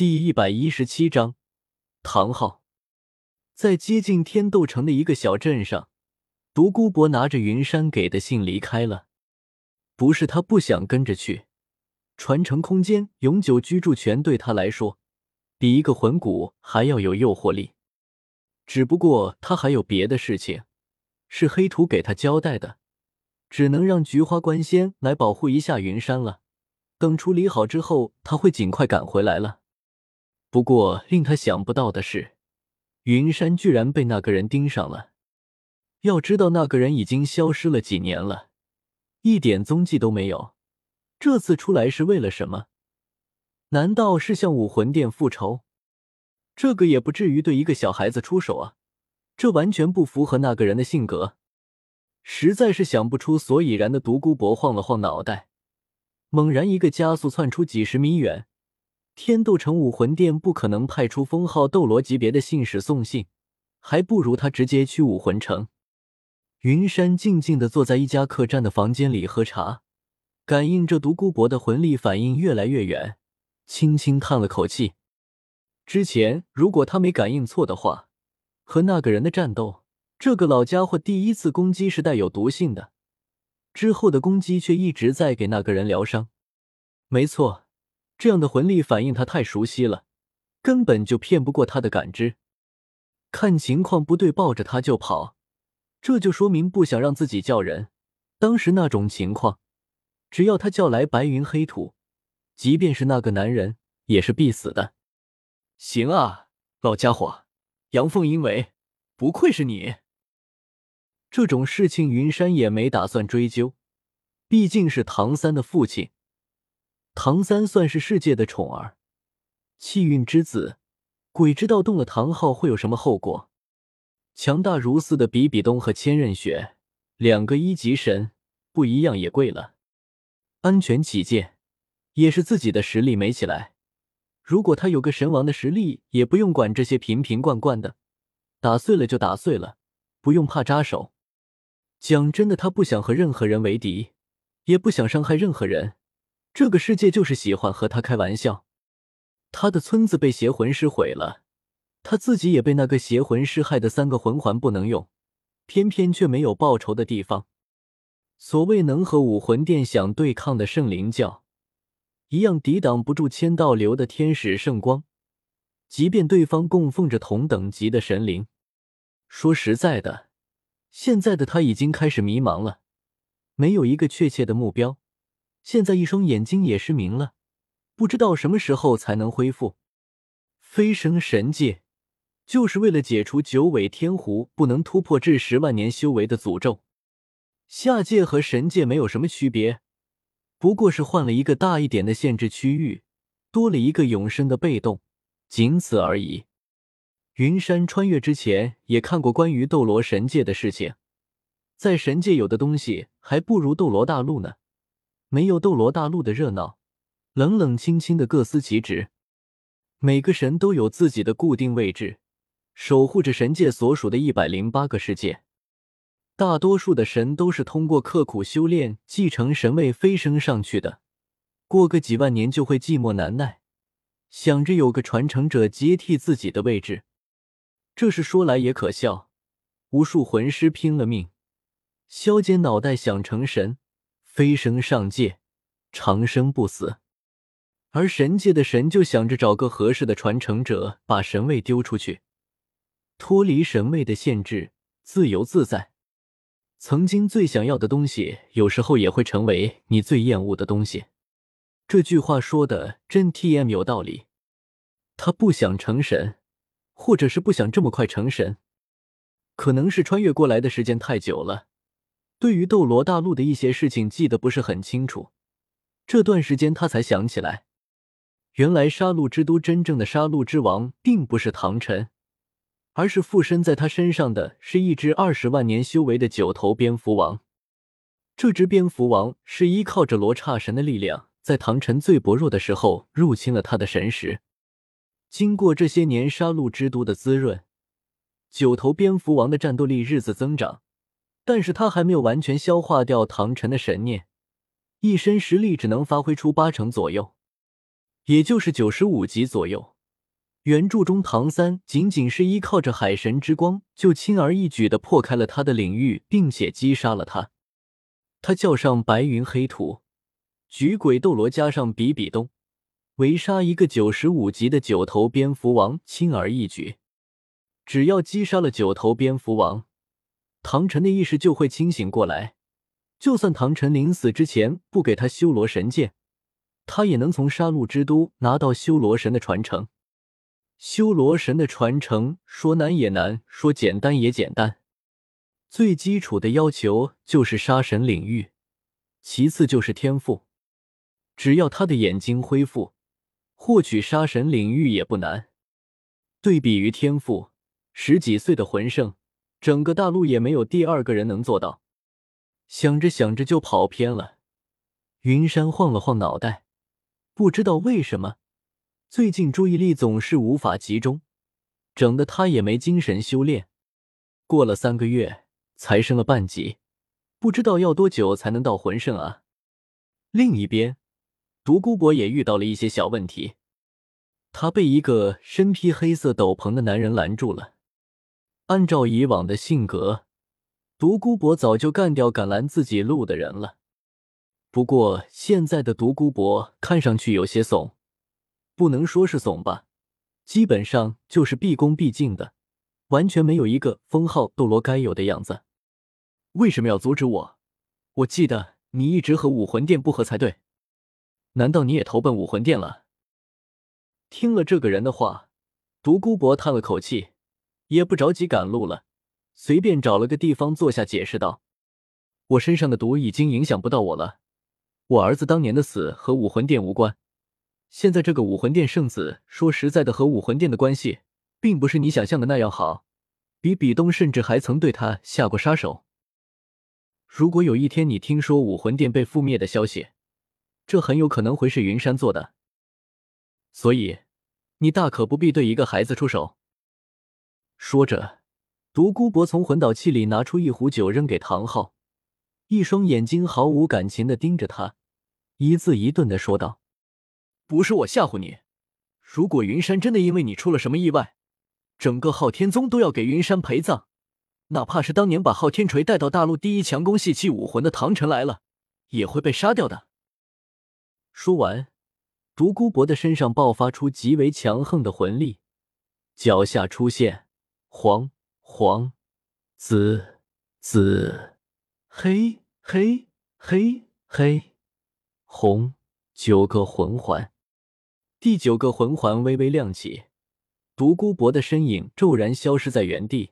第一百一十七章，唐昊在接近天斗城的一个小镇上，独孤博拿着云山给的信离开了。不是他不想跟着去，传承空间、永久居住权对他来说，比一个魂骨还要有诱惑力。只不过他还有别的事情，是黑土给他交代的，只能让菊花关仙来保护一下云山了。等处理好之后，他会尽快赶回来了。不过，令他想不到的是，云山居然被那个人盯上了。要知道，那个人已经消失了几年了，一点踪迹都没有。这次出来是为了什么？难道是向武魂殿复仇？这个也不至于对一个小孩子出手啊！这完全不符合那个人的性格，实在是想不出所以然的。独孤博晃了晃脑袋，猛然一个加速，窜出几十米远。天斗城武魂殿不可能派出封号斗罗级别的信使送信，还不如他直接去武魂城。云山静静的坐在一家客栈的房间里喝茶，感应着独孤博的魂力反应越来越远，轻轻叹了口气。之前如果他没感应错的话，和那个人的战斗，这个老家伙第一次攻击是带有毒性的，之后的攻击却一直在给那个人疗伤。没错。这样的魂力反应，他太熟悉了，根本就骗不过他的感知。看情况不对，抱着他就跑，这就说明不想让自己叫人。当时那种情况，只要他叫来白云黑土，即便是那个男人，也是必死的。行啊，老家伙，阳奉阴违，不愧是你。这种事情，云山也没打算追究，毕竟是唐三的父亲。唐三算是世界的宠儿，气运之子，鬼知道动了唐昊会有什么后果。强大如斯的比比东和千仞雪，两个一级神，不一样也贵了。安全起见，也是自己的实力没起来。如果他有个神王的实力，也不用管这些瓶瓶罐罐的，打碎了就打碎了，不用怕扎手。讲真的，他不想和任何人为敌，也不想伤害任何人。这个世界就是喜欢和他开玩笑。他的村子被邪魂师毁了，他自己也被那个邪魂师害得三个魂环不能用，偏偏却没有报仇的地方。所谓能和武魂殿想对抗的圣灵教，一样抵挡不住千道流的天使圣光，即便对方供奉着同等级的神灵。说实在的，现在的他已经开始迷茫了，没有一个确切的目标。现在一双眼睛也失明了，不知道什么时候才能恢复。飞升神界，就是为了解除九尾天狐不能突破至十万年修为的诅咒。下界和神界没有什么区别，不过是换了一个大一点的限制区域，多了一个永生的被动，仅此而已。云山穿越之前也看过关于斗罗神界的事情，在神界有的东西还不如斗罗大陆呢。没有斗罗大陆的热闹，冷冷清清的各司其职。每个神都有自己的固定位置，守护着神界所属的一百零八个世界。大多数的神都是通过刻苦修炼继承神位飞升上去的，过个几万年就会寂寞难耐，想着有个传承者接替自己的位置。这是说来也可笑，无数魂师拼了命，削尖脑袋想成神。飞升上界，长生不死，而神界的神就想着找个合适的传承者，把神位丢出去，脱离神位的限制，自由自在。曾经最想要的东西，有时候也会成为你最厌恶的东西。这句话说的真 T M 有道理。他不想成神，或者是不想这么快成神，可能是穿越过来的时间太久了。对于斗罗大陆的一些事情记得不是很清楚，这段时间他才想起来，原来杀戮之都真正的杀戮之王并不是唐晨，而是附身在他身上的是一只二十万年修为的九头蝙蝠王。这只蝙蝠王是依靠着罗刹神的力量，在唐晨最薄弱的时候入侵了他的神识。经过这些年杀戮之都的滋润，九头蝙蝠王的战斗力日子增长。但是他还没有完全消化掉唐晨的神念，一身实力只能发挥出八成左右。也就是九十五级左右。原著中，唐三仅仅是依靠着海神之光，就轻而易举的破开了他的领域，并且击杀了他。他叫上白云黑土、举鬼斗罗，加上比比东，围杀一个九十五级的九头蝙蝠王，轻而易举。只要击杀了九头蝙蝠王，唐晨的意识就会清醒过来。就算唐晨临死之前不给他修罗神剑，他也能从杀戮之都拿到修罗神的传承。修罗神的传承，说难也难，说简单也简单。最基础的要求就是杀神领域，其次就是天赋。只要他的眼睛恢复，获取杀神领域也不难。对比于天赋，十几岁的魂圣，整个大陆也没有第二个人能做到。想着想着就跑偏了。云山晃了晃脑袋，不知道为什么。最近注意力总是无法集中，整的他也没精神修炼。过了三个月才升了半级，不知道要多久才能到魂圣啊！另一边，独孤博也遇到了一些小问题，他被一个身披黑色斗篷的男人拦住了。按照以往的性格，独孤博早就干掉敢拦自己路的人了。不过现在的独孤博看上去有些怂。不能说是怂吧，基本上就是毕恭毕敬的，完全没有一个封号斗罗该有的样子。为什么要阻止我？我记得你一直和武魂殿不和才对，难道你也投奔武魂殿了？听了这个人的话，独孤博叹了口气，也不着急赶路了，随便找了个地方坐下，解释道：“我身上的毒已经影响不到我了，我儿子当年的死和武魂殿无关。”现在这个武魂殿圣子，说实在的，和武魂殿的关系并不是你想象的那样好。比比东甚至还曾对他下过杀手。如果有一天你听说武魂殿被覆灭的消息，这很有可能会是云山做的。所以，你大可不必对一个孩子出手。说着，独孤博从魂导器里拿出一壶酒，扔给唐昊，一双眼睛毫无感情的盯着他，一字一顿的说道。不是我吓唬你，如果云山真的因为你出了什么意外，整个昊天宗都要给云山陪葬，哪怕是当年把昊天锤带到大陆第一强攻系气武魂的唐晨来了，也会被杀掉的。说完，独孤博的身上爆发出极为强横的魂力，脚下出现黄、黄、紫、紫、黑、黑、黑、黑、红九个魂环。第九个魂环微微亮起，独孤博的身影骤然消失在原地。